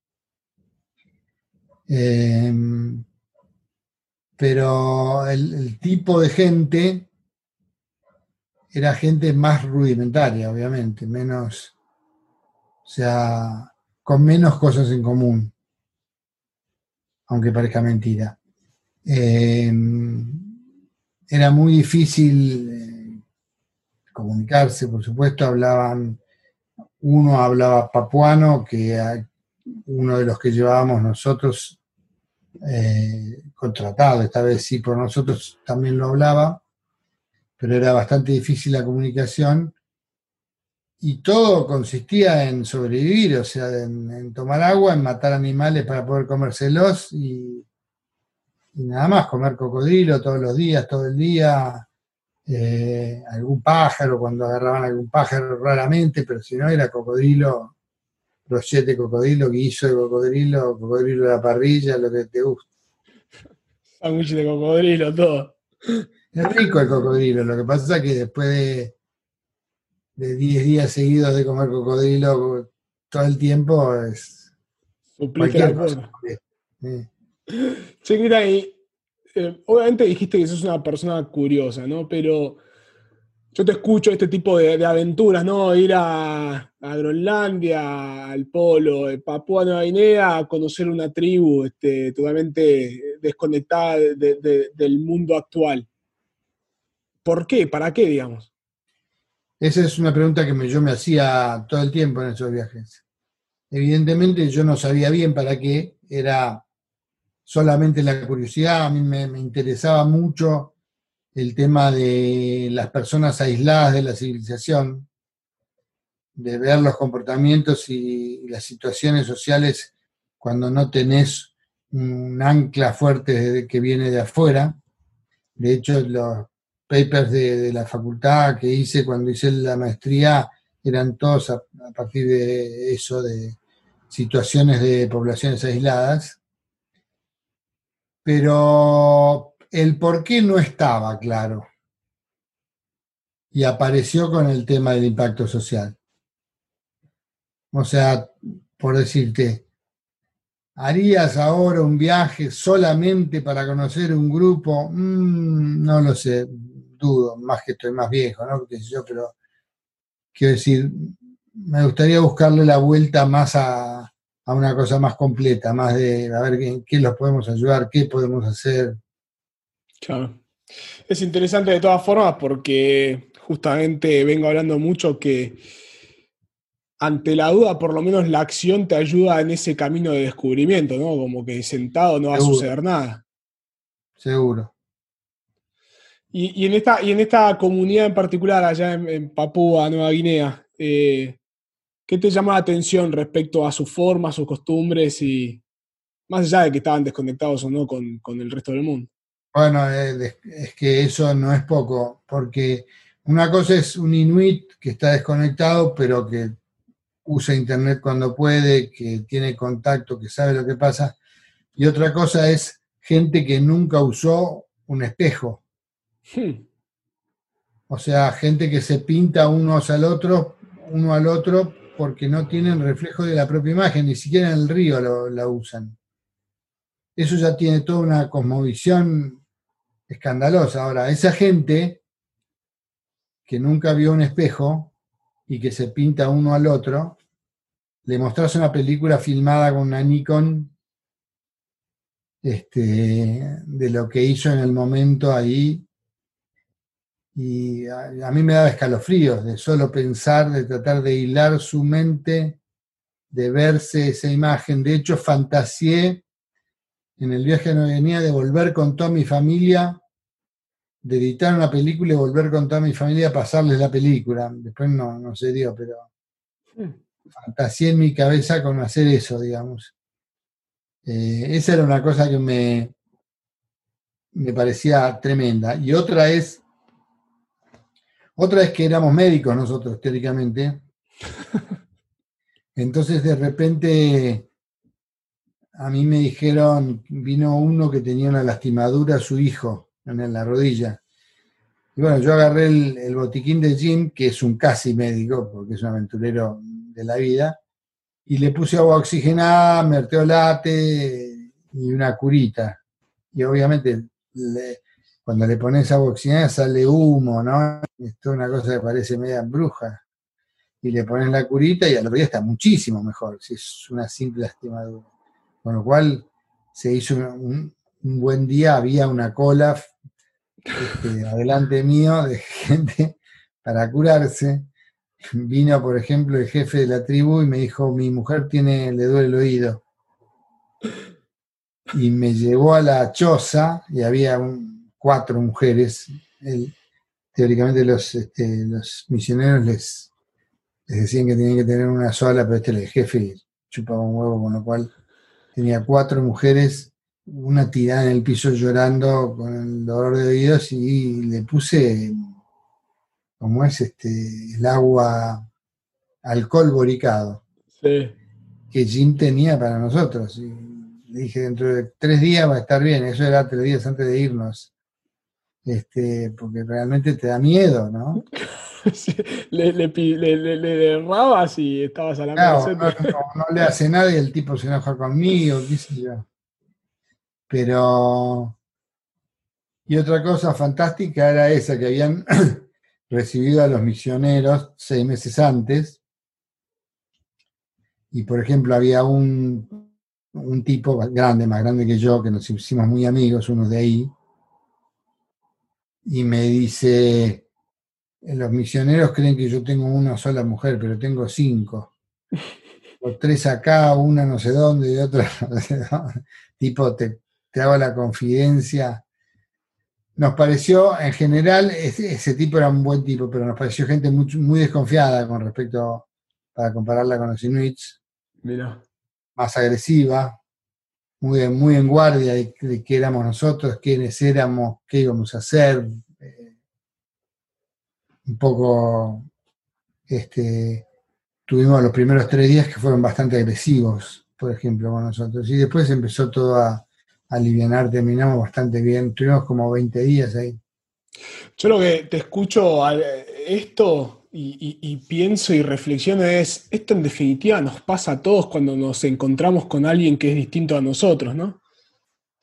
Em, pero el, tipo de gente era gente más rudimentaria, obviamente, menos, o sea, con menos cosas en común, aunque parezca mentira. Em, era muy difícil eh, comunicarse, por supuesto, hablaban, uno hablaba papuano, que uno de los que llevábamos nosotros, eh, contratado, esta vez sí por nosotros también lo hablaba, pero era bastante difícil la comunicación y todo consistía en sobrevivir, o sea, en, tomar agua, en matar animales para poder comérselos y, y, nada más, comer cocodrilo todos los días, todo el día, eh, algún pájaro, cuando agarraban algún pájaro raramente, pero si no era cocodrilo, brochete de cocodrilo, guiso de cocodrilo, cocodrilo de la parrilla, lo que te gusta. Sándwich de cocodrilo, todo. Es rico el cocodrilo, lo que pasa es que después de, de 10 días seguidos de comer cocodrilo todo el tiempo es cualquier cosa. Sí. Eh, obviamente dijiste que sos una persona curiosa, ¿no? Pero yo te escucho este tipo de, aventuras, ¿no? Ir a, Groenlandia, al polo, de Papúa Nueva Guinea, a conocer una tribu este, totalmente desconectada del mundo actual. ¿Por qué? ¿Para qué, digamos? Esa es una pregunta que yo me hacía todo el tiempo en esos viajes. Evidentemente yo no sabía bien para qué, era solamente la curiosidad, a mí me interesaba mucho el tema de las personas aisladas de la civilización, de ver los comportamientos y las situaciones sociales cuando no tenés un ancla fuerte que viene de afuera. De hecho, los papers de, la facultad que hice cuando hice la maestría eran todos a partir de eso, de situaciones de poblaciones aisladas. Pero el por qué no estaba claro. Y apareció con el tema del impacto social. O sea, por decirte, ¿harías ahora un viaje solamente para conocer un grupo? Mm, no lo sé, dudo, más que estoy más viejo, ¿no? yo, pero quiero decir, me gustaría buscarle la vuelta más a, una cosa más completa, más de a ver en qué los podemos ayudar, qué podemos hacer, Claro. Es interesante de todas formas porque justamente vengo hablando mucho que ante la duda, por lo menos la acción te ayuda en ese camino de descubrimiento, ¿no? Como que sentado no va a suceder nada. Seguro. Y, en esta, y en esta comunidad en particular, allá en, Papúa, Nueva Guinea, eh, ¿qué te llama la atención respecto a su forma, sus costumbres y más allá de que estaban desconectados o no con el resto del mundo? Bueno, es que eso no es poco, porque una cosa es un inuit que está desconectado, pero que usa internet cuando puede, que tiene contacto, que sabe lo que pasa, y otra cosa es gente que nunca usó un espejo. Hmm. O sea, gente que se pinta unos al otro, uno al otro, porque no tienen reflejo de la propia imagen, ni siquiera en el río lo, la usan. Eso ya tiene toda una cosmovisión escandalosa. Ahora, esa gente que nunca vio un espejo y que se pinta uno al otro, le mostras una película filmada con una Nikon este, de lo que hizo en el momento ahí. Y a, a, mí me daba escalofríos de solo pensar, de tratar de hilar su mente, de verse esa imagen. De hecho, fantaseé en el viaje no venía de volver con toda mi familia, de editar una película y volver con toda mi familia a pasarles la película. Después no, no se dio, pero fantasía en mi cabeza con hacer eso, digamos. Eh, esa era una cosa que me, me parecía tremenda. Y otra es, otra es que éramos médicos nosotros, teóricamente. [LAUGHS] Entonces de repente a mí me dijeron, vino uno que tenía una lastimadura a su hijo en la rodilla. Y bueno, yo agarré el, botiquín de Jim, que es un casi médico, porque es un aventurero de la vida, y le puse agua oxigenada, merteolate y una curita. Y obviamente cuando le pones agua oxigenada sale humo, ¿no? Esto es una cosa que parece media bruja. Y le pones la curita y al otro día está muchísimo mejor, si es una simple lastimadura. Con lo cual se hizo un, buen día, había una cola este, [LAUGHS] adelante mío de gente para curarse. Vino, por ejemplo, el jefe de la tribu y me dijo, mi mujer tiene, le duele el oído. Y me llevó a la choza y había cuatro mujeres. teóricamente los, este, los misioneros les, les decían que tenían que tener una sola, pero este el jefe chupaba un huevo, con lo cual tenía cuatro mujeres, una tirada en el piso llorando con el dolor de oídos y le puse, como es este, el agua, alcohol boricado, que Jim tenía para nosotros. Y le dije, dentro de tres días va a estar bien, eso era tres días antes de irnos. Este, porque realmente te da miedo, ¿no? [LAUGHS] le, le, le, le, errabas y estabas a la no, no, no, le hace nada y el tipo se enoja conmigo, qué sé yo. Pero. Y otra cosa fantástica era esa, que habían [CLEARS THROAT] recibido a los misioneros seis meses antes. Y por ejemplo, había un, un tipo grande, más grande que yo, que nos hicimos muy amigos, uno de ahí, y me dice, los misioneros creen que yo tengo una sola mujer, pero tengo cinco. O tres acá, una no sé dónde y otra [LAUGHS] no sé dónde. Tipo, te, te hago la confidencia. Nos pareció, en general, ese, tipo era un buen tipo, pero nos pareció gente muy, muy desconfiada con respecto, para compararla con los Inuits. Mira. Más agresiva, muy, muy en guardia de, de qué éramos nosotros, quiénes éramos, qué íbamos a hacer. Eh, un poco, este, tuvimos los primeros tres días que fueron bastante agresivos, por ejemplo, con nosotros. Y después empezó todo a, aliviar, terminamos bastante bien. Tuvimos como 20 días ahí. Yo lo que te escucho esto y, pienso y reflexiono es, esto en definitiva nos pasa a todos cuando nos encontramos con alguien que es distinto a nosotros, ¿no?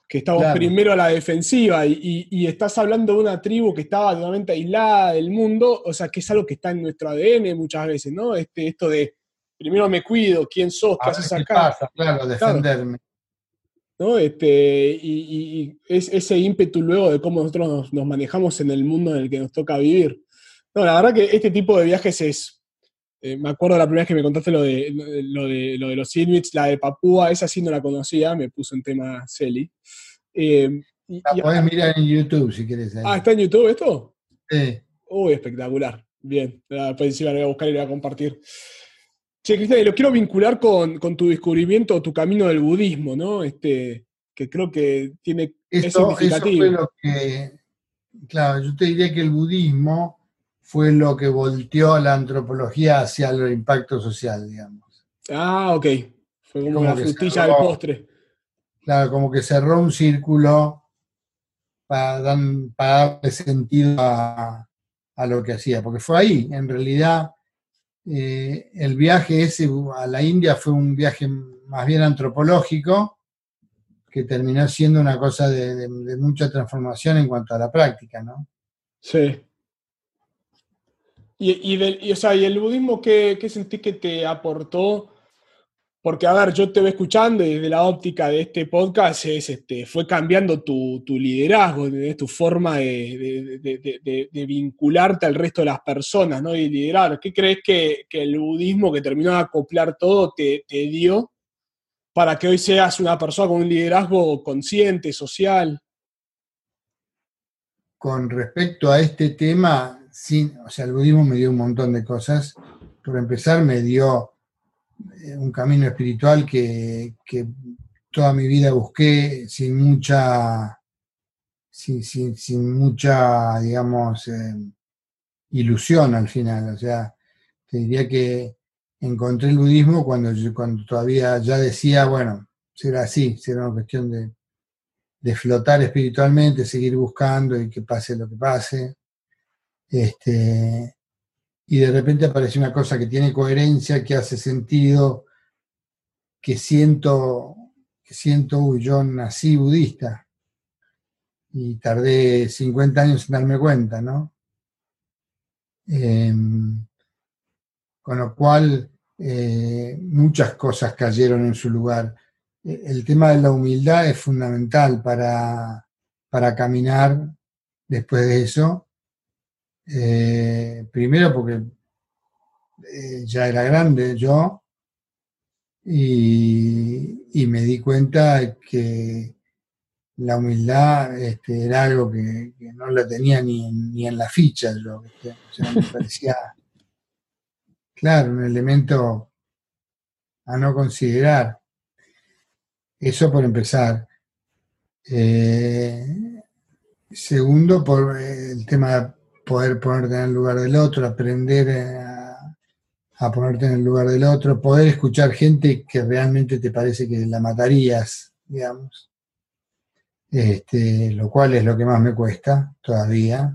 Que estamos primero a la defensiva y, estás hablando de una tribu que estaba totalmente aislada del mundo, o sea, que es algo que está en nuestro ADN muchas veces, ¿no? Este, esto de primero me cuido, quién sos, qué haces acá. claro, defenderme. ¿no? Este, y, es ese ímpetu luego de cómo nosotros nos, manejamos en el mundo en el que nos toca vivir. No, la verdad que este tipo de viajes es. Eh, me acuerdo la primera vez que me contaste lo de, lo de, lo de los Inuits, la de Papúa, esa sí no la conocía, me puso en tema Celi. Eh, la podés mirar en YouTube si quieres. Ah, ¿está en YouTube esto? Sí. Uy, espectacular. Bien, después encima la voy a buscar y la voy a compartir. Che, Cristian, lo quiero vincular con, tu descubrimiento, tu camino del budismo, ¿no? Este, que creo que tiene. Eso, es eso fue lo que. Claro, yo te diría que el budismo fue lo que volteó la antropología hacia el impacto social, digamos. Ah, ok. Fue como, la frutilla del postre. Claro, como que cerró un círculo para, darle sentido a, lo que hacía, porque fue ahí, en realidad, eh, el viaje ese a la India fue un viaje más bien antropológico, que terminó siendo una cosa de, de mucha transformación en cuanto a la práctica, ¿no? Sí. Y, y, o sea, ¿y el budismo qué, qué sentís que te aportó? Porque, a ver, yo te voy escuchando y desde la óptica de este podcast es, este, fue cambiando tu, tu liderazgo, tu forma de, vincularte al resto de las personas ¿no? y liderar. ¿Qué crees que, el budismo que terminó de acoplar todo te dio para que hoy seas una persona con un liderazgo consciente, social? Con respecto a este tema, sí, o sea, el budismo me dio un montón de cosas. Por empezar, me dio eh, un camino espiritual que, toda mi vida busqué sin mucha, sin, mucha, digamos, eh, ilusión al final. O sea, te diría que encontré el budismo cuando, cuando todavía ya decía, bueno, será así, será una cuestión de, de flotar espiritualmente, seguir buscando y que pase lo que pase. Este, y de repente aparece una cosa que tiene coherencia, que hace sentido, que siento, que siento, uy, yo nací budista y tardé 50 años en darme cuenta, ¿no? Em, con lo cual, eh, muchas cosas cayeron en su lugar. E, el tema de la humildad es fundamental para, para caminar después de eso eh, primero porque eh, ya era grande yo y, me di cuenta que la humildad este, era algo que, no la tenía ni ni en la ficha yo. me parecía, [LAUGHS] claro, un elemento a no considerar. Eso por empezar. Eh, segundo, por el tema poder ponerte en el lugar del otro, aprender a, ponerte en el lugar del otro, poder escuchar gente que realmente te parece que la matarías digamos. Este, lo cual es lo que más me cuesta todavía.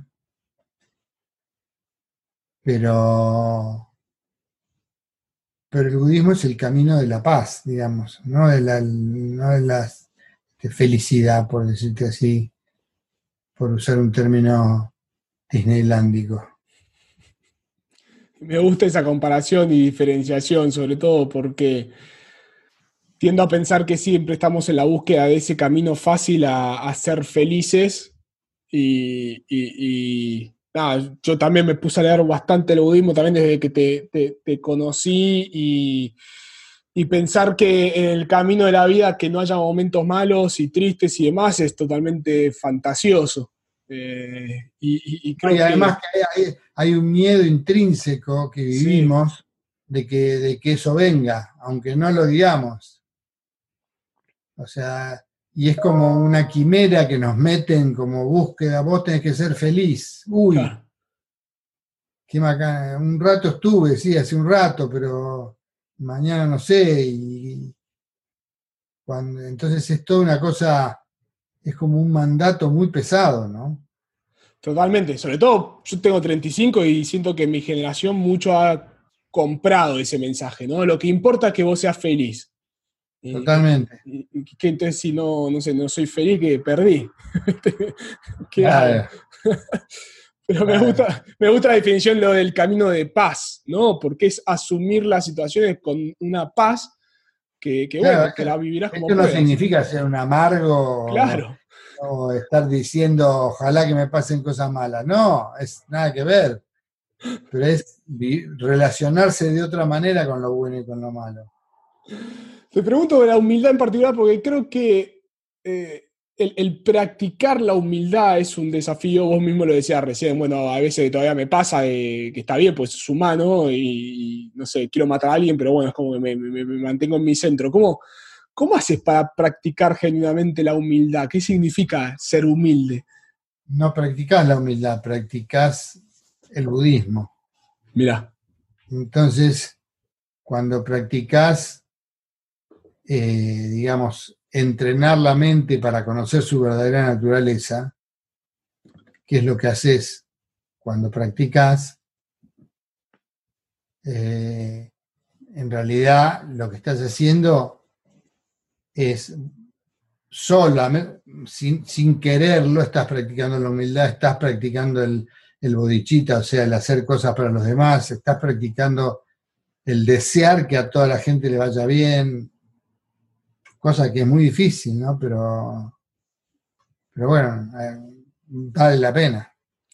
Pero, pero el budismo es el camino de la paz, digamos, no de la, no de la felicidad, por decirte así, por usar un término disneylandico. Me gusta esa comparación y diferenciación, sobre todo porque tiendo a pensar que siempre estamos en la búsqueda de ese camino fácil a, ser felices y, nada, yo también me puse a leer bastante el budismo también desde que te, conocí y, y, pensar que en el camino de la vida que no haya momentos malos y tristes y demás es totalmente fantasioso. Eh, y, además que, hay, un miedo intrínseco que vivimos de, que, de que eso venga, aunque no lo digamos. O sea, y es como una quimera que nos meten como búsqueda, vos tenés que ser feliz. Uy, qué macana. Un rato estuve, sí, hace un rato, pero mañana no sé. Y cuando, entonces es toda una cosa es como un mandato muy pesado, ¿no? Totalmente, sobre todo yo tengo 35 y siento que mi generación mucho ha comprado ese mensaje, ¿no? Lo que importa es que vos seas feliz. Totalmente. que entonces si no, no sé, no soy feliz, que perdí. [LAUGHS] [LAUGHS] Pero me, gusta, me gusta la definición lo del camino de paz, ¿no? Porque es asumir las situaciones con una paz que, bueno, que la vivirás como Esto no significa ser un amargo. Claro. O, estar diciendo, ojalá que me pasen cosas malas. No, es nada que ver. Pero es relacionarse de otra manera con lo bueno y con lo malo. Te pregunto de la humildad en particular porque creo que eh, el, practicar la humildad es un desafío, vos mismo lo decías recién, bueno, a veces todavía me pasa que está bien, pues es humano y, no sé, quiero matar a alguien, pero bueno, es como que me, mantengo en mi centro. ¿Cómo, ¿Cómo haces para practicar genuinamente la humildad? ¿Qué significa ser humilde? No practicas la humildad, practicas el budismo. Mira. Entonces, cuando practicas, eh, digamos, entrenar la mente para conocer su verdadera naturaleza, que es lo que haces cuando practicas, eh, en realidad lo que estás haciendo es sola, sin, sin, quererlo, estás practicando la humildad, estás practicando el, el bodichita, o sea, el hacer cosas para los demás, estás practicando el desear que a toda la gente le vaya bien, cosa que es muy difícil, ¿no? Pero, pero bueno, eh, vale la pena.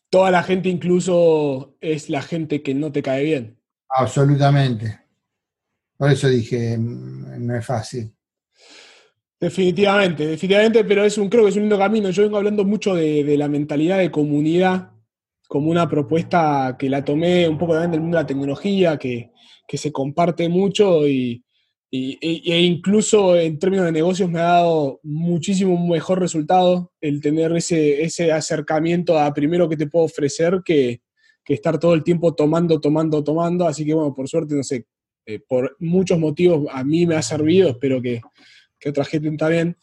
Toda la gente incluso es la gente que no te cae bien. Absolutamente. Por eso dije, mm, no es fácil. Definitivamente, definitivamente, pero es un, creo que es un lindo camino. Yo vengo hablando mucho de, la mentalidad de comunidad como una propuesta que la tomé un poco también del mundo de la tecnología, que, que se comparte mucho y, y, e incluso en términos de negocios me ha dado muchísimo mejor resultado el tener ese, ese acercamiento a primero que te puedo ofrecer que, que, estar todo el tiempo tomando, tomando, tomando. Así que bueno, por suerte, no sé, eh, por muchos motivos a mí me ha servido, espero que, que otra gente también.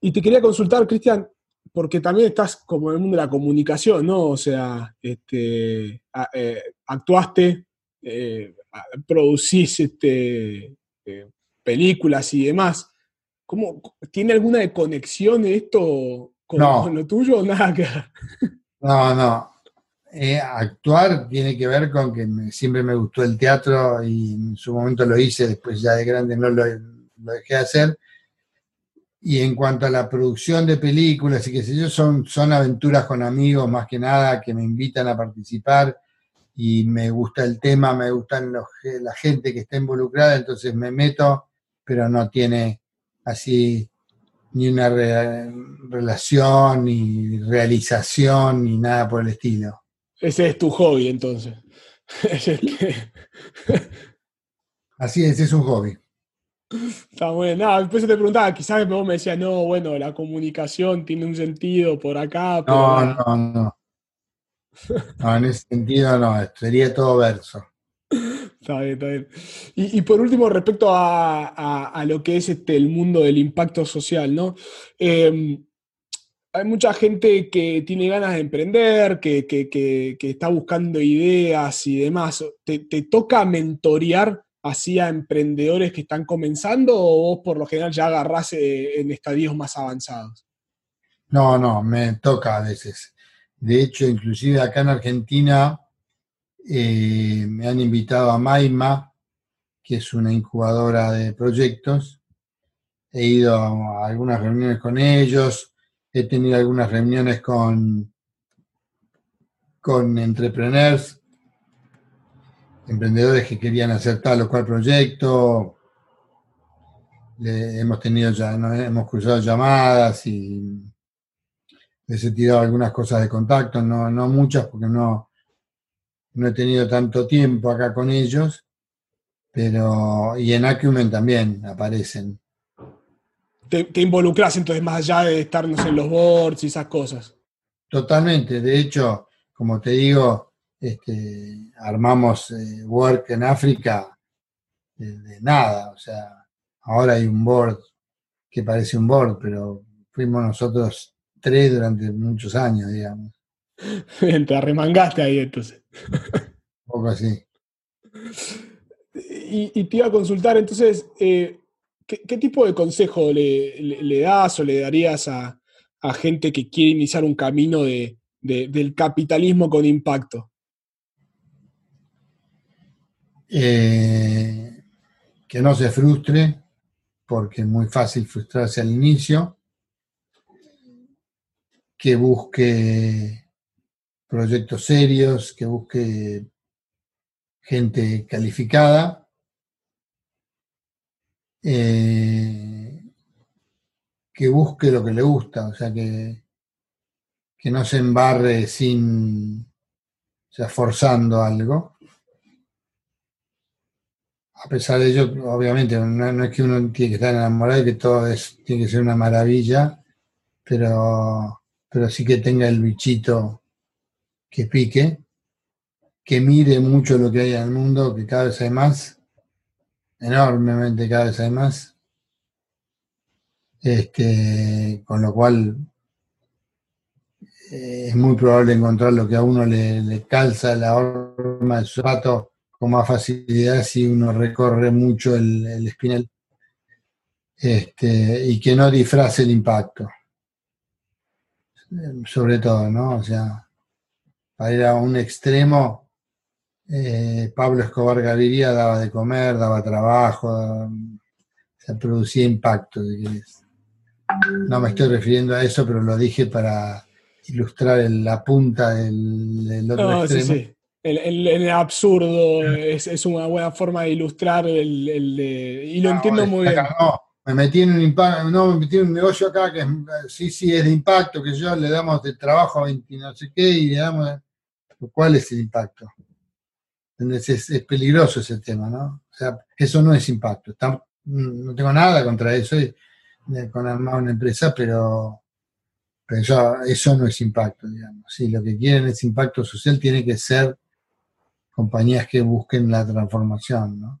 Y te quería consultar, Cristian, porque también estás como en el mundo de la comunicación, ¿no? O sea, este, eh, actuaste, eh, producís este, eh, películas y demás. ¿Cómo, ¿Tiene alguna conexión esto con, lo tuyo o [LAUGHS] nada que No, no. Eh, actuar tiene que ver con que siempre me gustó el teatro y en su momento lo hice, después ya de grande no lo, dejé de hacer. Y en cuanto a la producción de películas y qué sé yo, son, son aventuras con amigos más que nada que me invitan a participar y me gusta el tema, me gustan los, la gente que está involucrada, entonces me meto, pero no tiene así ni una relación, ni realización, ni nada por el estilo. Ese es tu hobby, entonces. [LAUGHS] así es, es un hobby. Está bueno. No, después te preguntaba, quizás vos me decías, no, bueno, la comunicación tiene un sentido por acá. No, no, no. No, en ese sentido no, sería todo verso. Está bien, está bien. Y, por último, respecto a, lo que es este, el mundo del impacto social, ¿no? Em, hay mucha gente que tiene ganas de emprender, que, está buscando ideas y demás. ¿Te, toca mentorear así emprendedores que están comenzando o vos por lo general ya agarrás eh, en estadios más avanzados? No, no, me toca a veces. De hecho, inclusive acá en Argentina eh, me han invitado a Maima, que es una incubadora de proyectos. He ido a algunas reuniones con ellos, he tenido algunas reuniones con, con entrepreneurs, emprendedores que querían hacer tal o cual proyecto. hemos tenido ya, hemos cruzado llamadas y les he tirado algunas cosas de contacto, no, no muchas porque no, no he tenido tanto tiempo acá con ellos, pero y en Acumen también aparecen. Te, involucras entonces más allá de estarnos en los boards y esas cosas. Totalmente, de hecho, como te digo, este, armamos eh, Work en África de, nada, o sea, ahora hay un board que parece un board, pero fuimos nosotros tres durante muchos años, digamos. [LAUGHS] Te arremangaste ahí entonces. Un poco así. Y, te iba a consultar entonces, eh, ¿qué, tipo de consejo le, das o le darías a, gente que quiere iniciar un camino de, del capitalismo con impacto? Eh, que no se frustre, porque es muy fácil frustrarse al inicio, que busque proyectos serios, que busque gente calificada, eh, que busque lo que le gusta, o sea, que, que no se embarre sin, forzando algo. A pesar de ello, obviamente, no, es que uno tiene que estar enamorado y que todo tiene que ser una maravilla, pero, pero sí que tenga el bichito que pique, que mire mucho lo que hay en el mundo, que cada vez hay más, enormemente cada vez hay más. Este, con lo cual eh, es muy probable encontrar lo que a uno le, calza la horma del zapato con más facilidad si uno recorre mucho el, el espinel. Este, y que no disfrace el impacto. Sobre todo, ¿no? O sea, para ir a un extremo, eh, Pablo Escobar Gaviria daba de comer, daba trabajo, se producía impacto. No me estoy refiriendo a eso, pero lo dije para ilustrar la punta del, otro extremo. Sí, sí. El, absurdo es, una buena forma de ilustrar el, y lo entiendo muy bien. No, me metí en un impacto, no, me metí en un negocio acá que sí, sí es de impacto, que yo le damos de trabajo a 20 no sé qué y le damos ¿Cuál es el impacto? Es, peligroso ese tema, ¿no? O sea, eso no es impacto. no tengo nada contra eso, con armar una empresa, pero, eso, no es impacto, digamos. Si lo que quieren es impacto social, tiene que ser compañías que busquen la transformación, ¿no?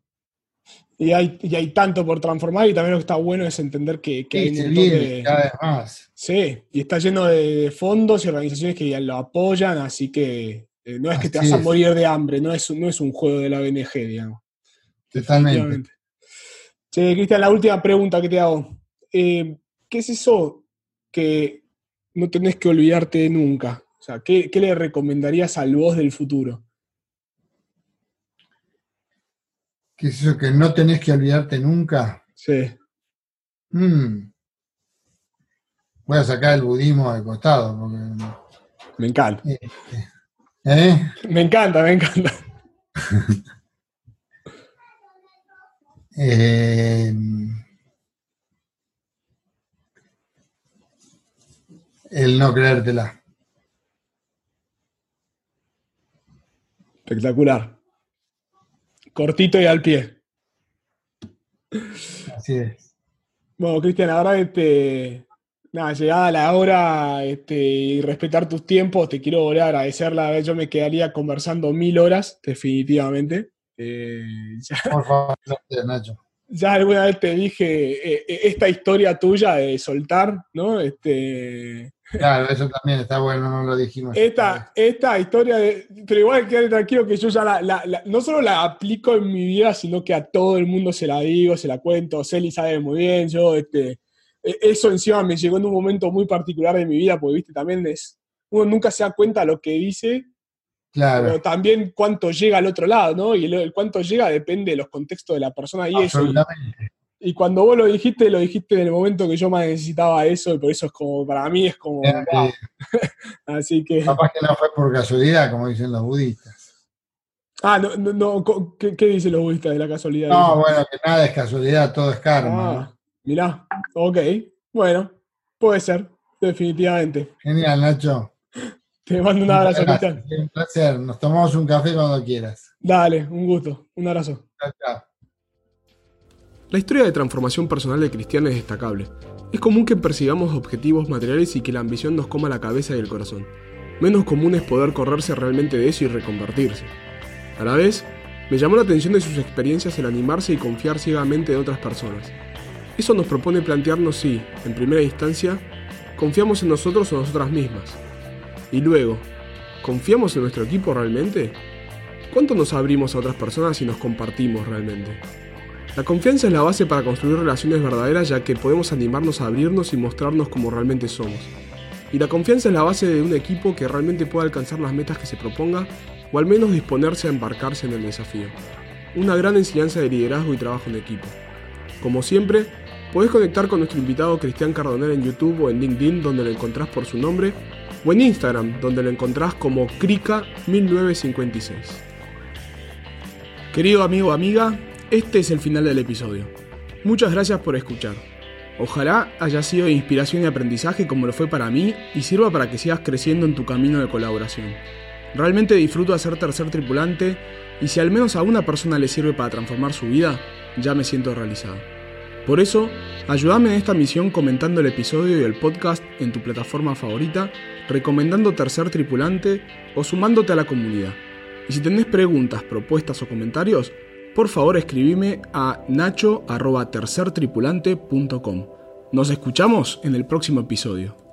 Y hay, hay tanto por transformar y también lo que está bueno es entender que, hay un montón de... cada vez más. Sí, y está lleno de fondos y organizaciones que lo apoyan, así que eh, no es que te vas a morir de hambre, no es, no es un juego de la BNG, digamos. Totalmente. Sí, Cristian, la última pregunta que te hago. Eh, ¿Qué es eso que no tenés que olvidarte nunca? O sea, ¿qué, le recomendarías al vos del futuro? ¿Qué es eso que no tenés que olvidarte nunca? Sí. Mm. Voy a sacar el budismo al costado. Porque... Me encanta. Este, ¿Eh? Me encanta, me encanta. [LAUGHS] Eh, el no creértela. Espectacular. Cortito y al pie. Así es. Bueno, Cristian, ahora este, Nada, llegada la hora este, y respetar tus tiempos, te quiero volver a agradecer. La vez yo me quedaría conversando mil horas, definitivamente. Eh, Por favor, Nacho. Ya alguna vez te dije eh, esta historia tuya de soltar, ¿no? Este, Claro, eso también está bueno, no lo dijimos. Esta, esta historia, de, pero igual quédate tranquilo que yo ya la, no solo la aplico en mi vida, sino que a todo el mundo se la digo, se la cuento. Celi sabe muy bien, yo, este, e, eso encima me llegó en un momento muy particular de mi vida, porque, viste, también es, uno nunca se da cuenta lo que dice, claro. pero también cuánto llega al otro lado, ¿no? Y el, cuánto llega depende de los contextos de la persona y eso. Y cuando vos lo dijiste, lo dijiste en el momento que yo más necesitaba eso, y por eso es como, para mí es como. [LAUGHS] Así que. Capaz que no fue por casualidad, como dicen los budistas. Ah, no, no, ¿qué, dicen los budistas de la casualidad? No, bueno, que nada es casualidad, todo es karma. Ah, mirá, ok. Bueno, puede ser, definitivamente. Genial, Nacho. Te mando un abrazo, Cristian. Un placer. Nos tomamos un café cuando quieras. Dale, un gusto. Un abrazo. Chao, chao. La historia de transformación personal de Cristian es destacable. Es común que persigamos objetivos materiales y que la ambición nos coma la cabeza y el corazón. Menos común es poder correrse realmente de eso y reconvertirse. A la vez, me llamó la atención de sus experiencias el animarse y confiar ciegamente en otras personas. Eso nos propone plantearnos si, en primera instancia, confiamos en nosotros o nosotras mismas. Y luego, ¿confiamos en nuestro equipo realmente? ¿Cuánto nos abrimos a otras personas y nos compartimos realmente? La confianza es la base para construir relaciones verdaderas ya que podemos animarnos a abrirnos y mostrarnos como realmente somos. Y la confianza es la base de un equipo que realmente pueda alcanzar las metas que se proponga o al menos disponerse a embarcarse en el desafío. Una gran enseñanza de liderazgo y trabajo en equipo. Como siempre, podés conectar con nuestro invitado Cristian Cardonel en YouTube o en LinkedIn donde lo encontrás por su nombre o en Instagram donde lo encontrás como Krika1956. Querido amigo amiga, este es el final del episodio. Muchas gracias por escuchar. Ojalá haya sido de inspiración y aprendizaje como lo fue para mí y sirva para que sigas creciendo en tu camino de colaboración. Realmente disfruto de ser tercer tripulante y si al menos a una persona le sirve para transformar su vida, ya me siento realizado. Por eso, ayúdame en esta misión comentando el episodio y el podcast en tu plataforma favorita, recomendando Tercer Tripulante o sumándote a la comunidad. Y si tenés preguntas, propuestas o comentarios, por favor escribime a nacho.tercertripulante.com. Nos escuchamos en el próximo episodio.